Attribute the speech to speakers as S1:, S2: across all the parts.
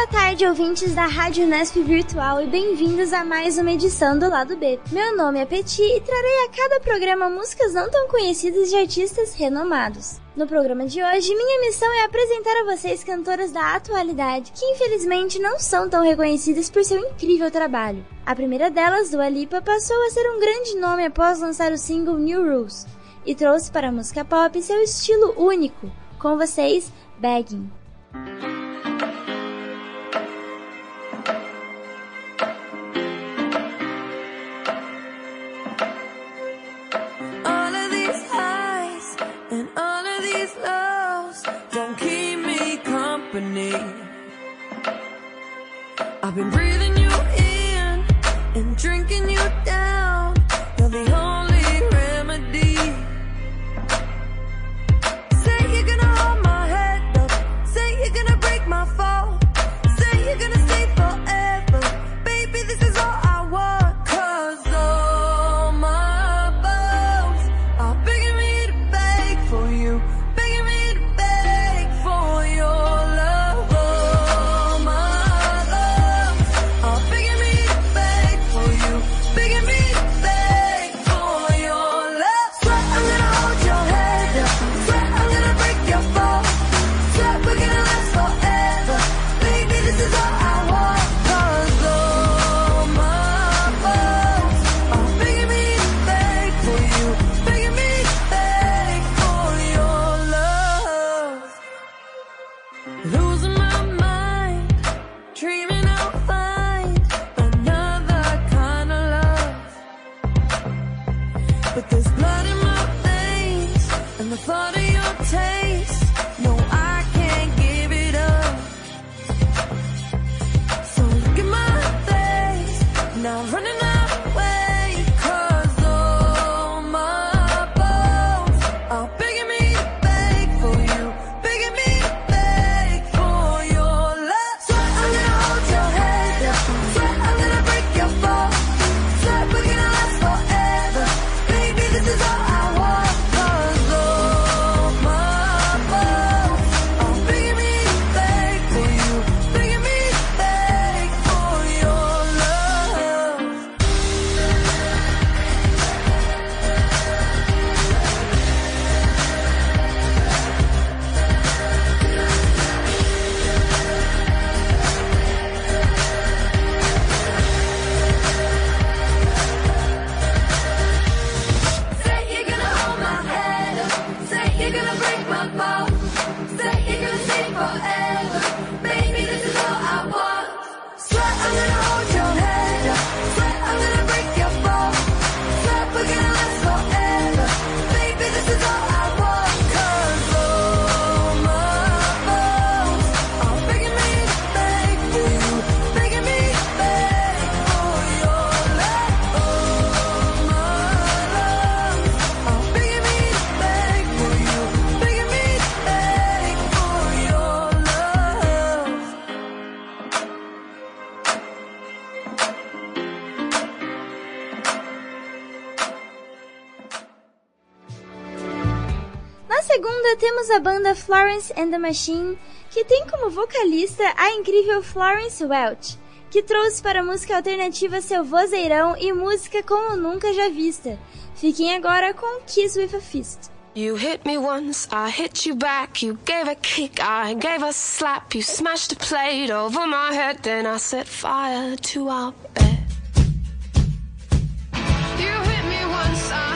S1: Boa tarde, ouvintes da Rádio Nesp Virtual e bem-vindos a mais uma edição do Lado B. Meu nome é Petit e trarei a cada programa músicas não tão conhecidas de artistas renomados. No programa de hoje, minha missão é apresentar a vocês cantoras da atualidade que infelizmente não são tão reconhecidas por seu incrível trabalho. A primeira delas, do Lipa, passou a ser um grande nome após lançar o single New Rules e trouxe para a música pop seu estilo único. Com vocês, Begging.
S2: these loves don't keep me company. I've been breathing you in and drinking you
S1: down. banda Florence and the Machine, que tem como vocalista a incrível Florence Welch, que trouxe para a música alternativa seu vozeirão e música como nunca já vista. Fiquem agora com Kiss with a Fist.
S3: You hit me once, I hit you back. You gave a kick, I gave a slap. You smashed a plate over my head, then I set fire to our bed. You hit me once, I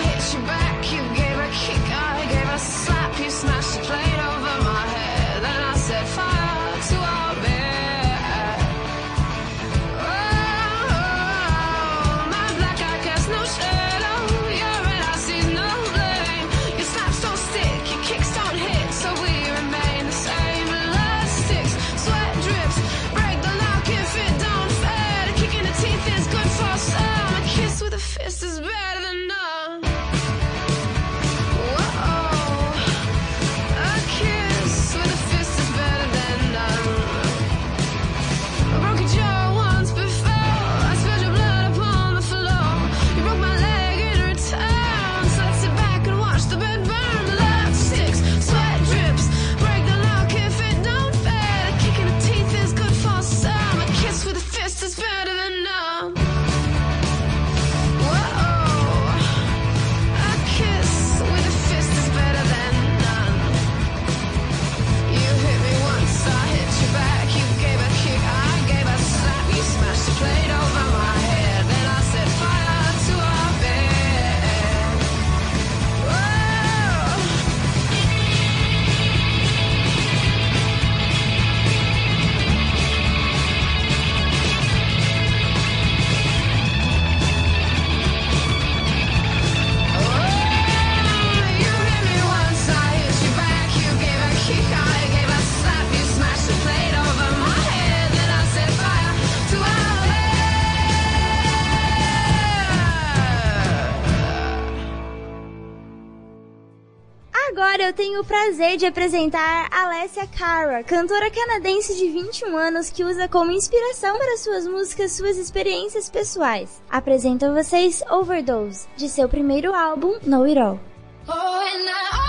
S4: prazer de apresentar Alessia Cara, cantora canadense de 21 anos que usa como inspiração para suas músicas suas experiências pessoais. Apresento a vocês Overdose, de seu primeiro álbum, No It All.
S5: Oh,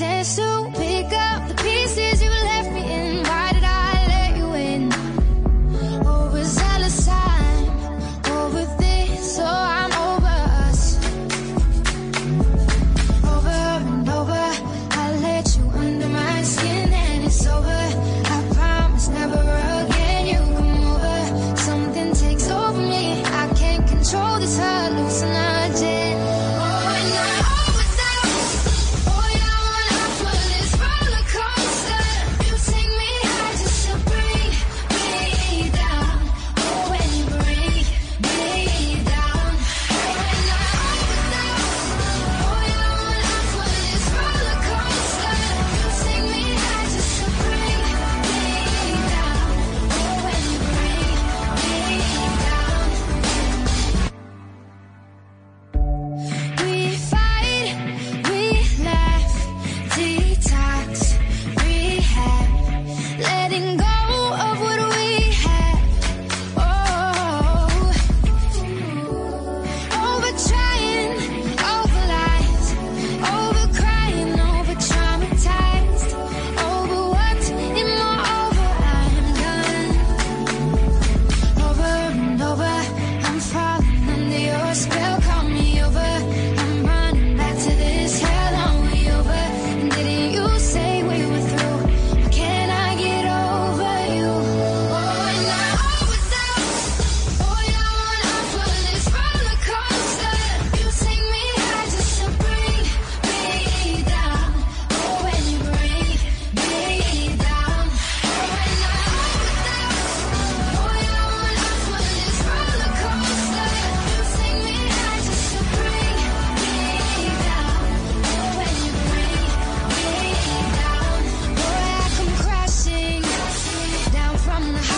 S5: suceso I'm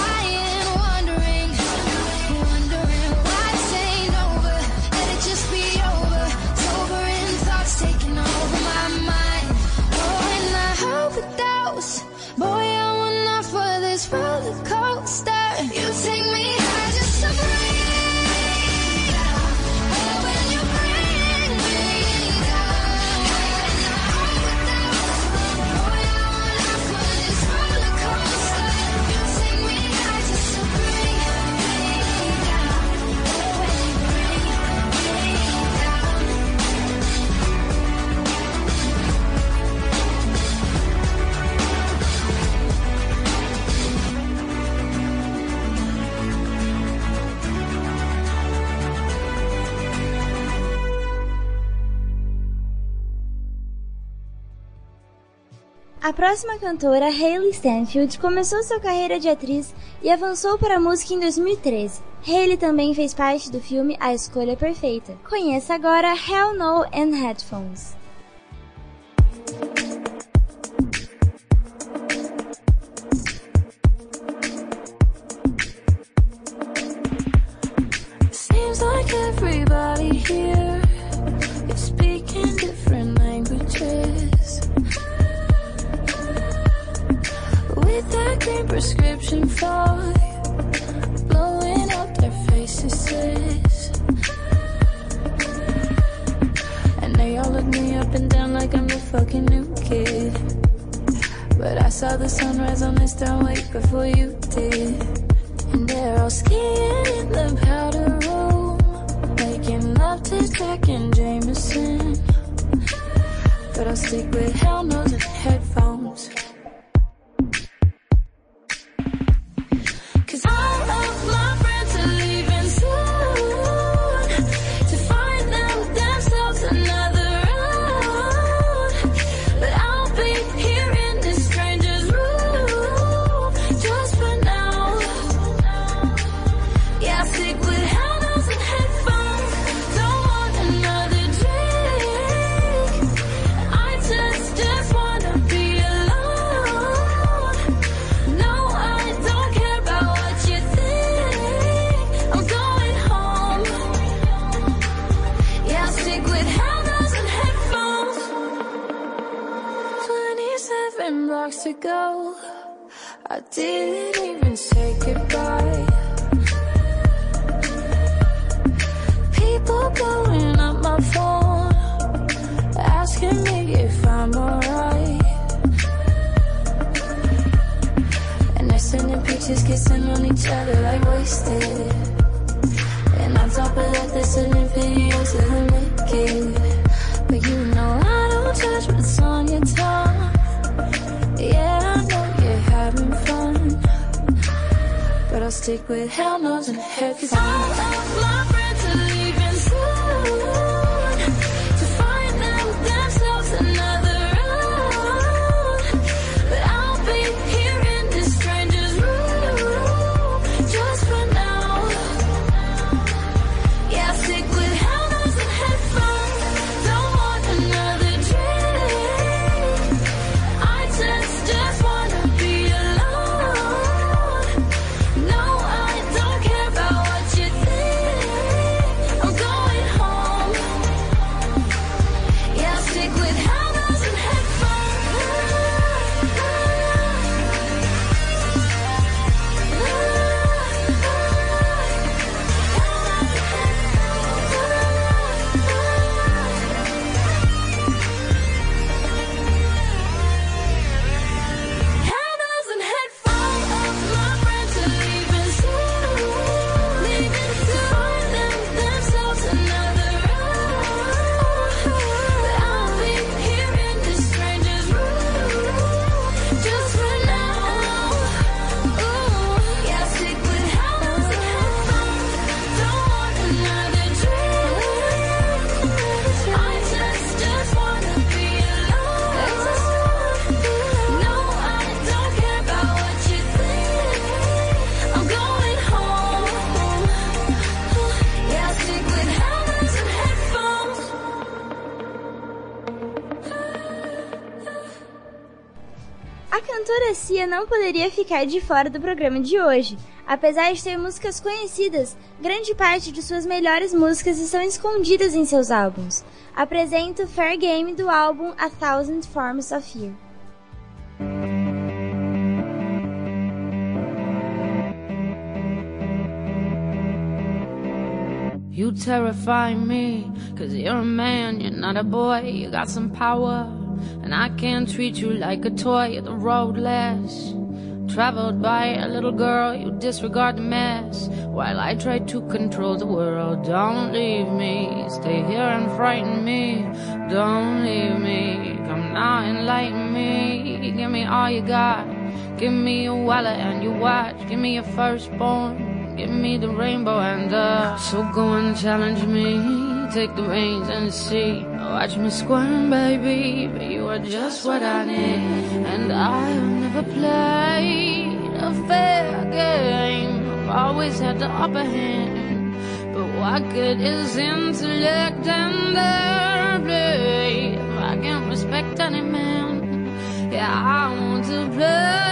S4: A próxima cantora, Hayley Stanfield, começou sua carreira de atriz e avançou para a música em 2013. Hayley também fez parte do filme A Escolha Perfeita. Conheça agora Hell No and Headphones.
S5: saw the sunrise on this town wake before you did. To
S4: go. I didn't even say goodbye. People blowing up my phone, asking me if I'm alright. And they're sending pictures kissing on each other like wasted. And on top of that, they're sending videos of them naked. But you know I don't judge what's on your tongue. Yeah, I know you're having fun. But I'll stick with hell knows and. All of my
S6: não poderia ficar de fora do programa de hoje. Apesar de ter músicas conhecidas, grande parte de suas melhores músicas estão escondidas em seus álbuns. Apresento Fair Game do álbum A Thousand Forms of Fear.
S7: You terrify me, cause you're a man, you're not a boy, you got some power. And I can't treat you like a toy, you're the road less. Traveled by a little girl, you disregard the mess. While I try to control the world, don't leave me. Stay here and frighten me, don't leave me. Come now, and enlighten me. Give me all you got. Give me your wallet and your watch. Give me your firstborn. Give me the rainbow and the. So go and challenge me. Take the reins and see. Watch me squirm, baby. But you are just what I need. And I have never played a fair game. I've always had the upper hand. But what good is intellect and their play? If I can't respect any man, yeah, I want to play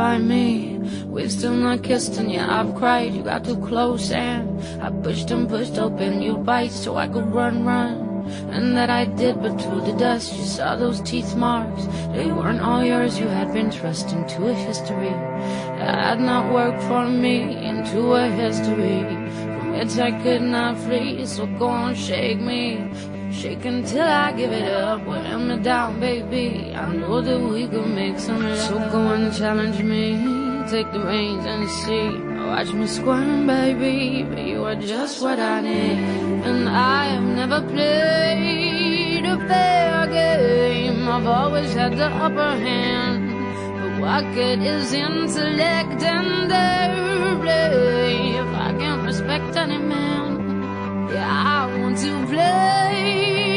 S7: terrify me. We've still not kissed and yeah, I've cried. You got too close and I pushed and pushed open your bite so I could run, run. And that I did, but to the dust, you saw those teeth marks. They weren't all yours, you had been thrust into a history that had not worked for me, into a history from which I could not flee. So go on, shake me, shake until I give it up. Wear me down, baby. I know that we could make some love. So go and challenge me, take the reins and see. Watch me squirm, baby, but you are just what I need. And I have never played a fair game. I've always had the upper hand. But what good is intellect and their if I can't respect any man? Yeah, I to play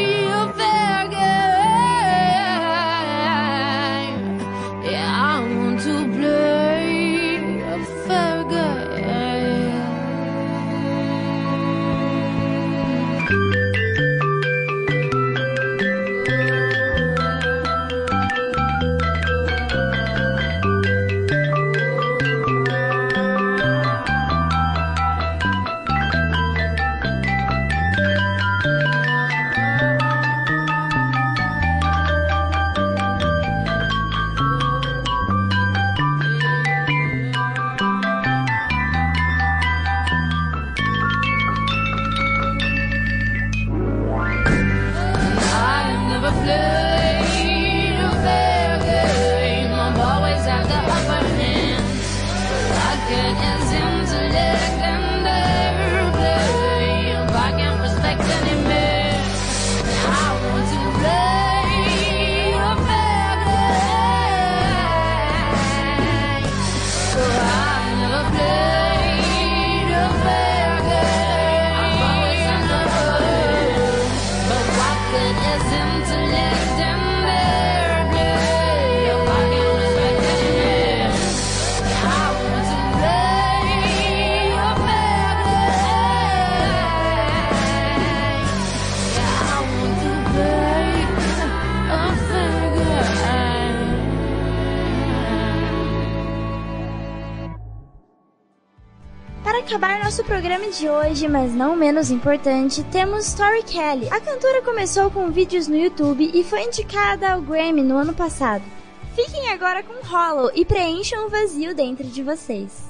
S4: acabar nosso programa de hoje, mas não menos importante, temos Story Kelly. A cantora começou com vídeos no YouTube e foi indicada ao Grammy no ano passado. Fiquem agora com Hollow e preencham o vazio dentro de vocês.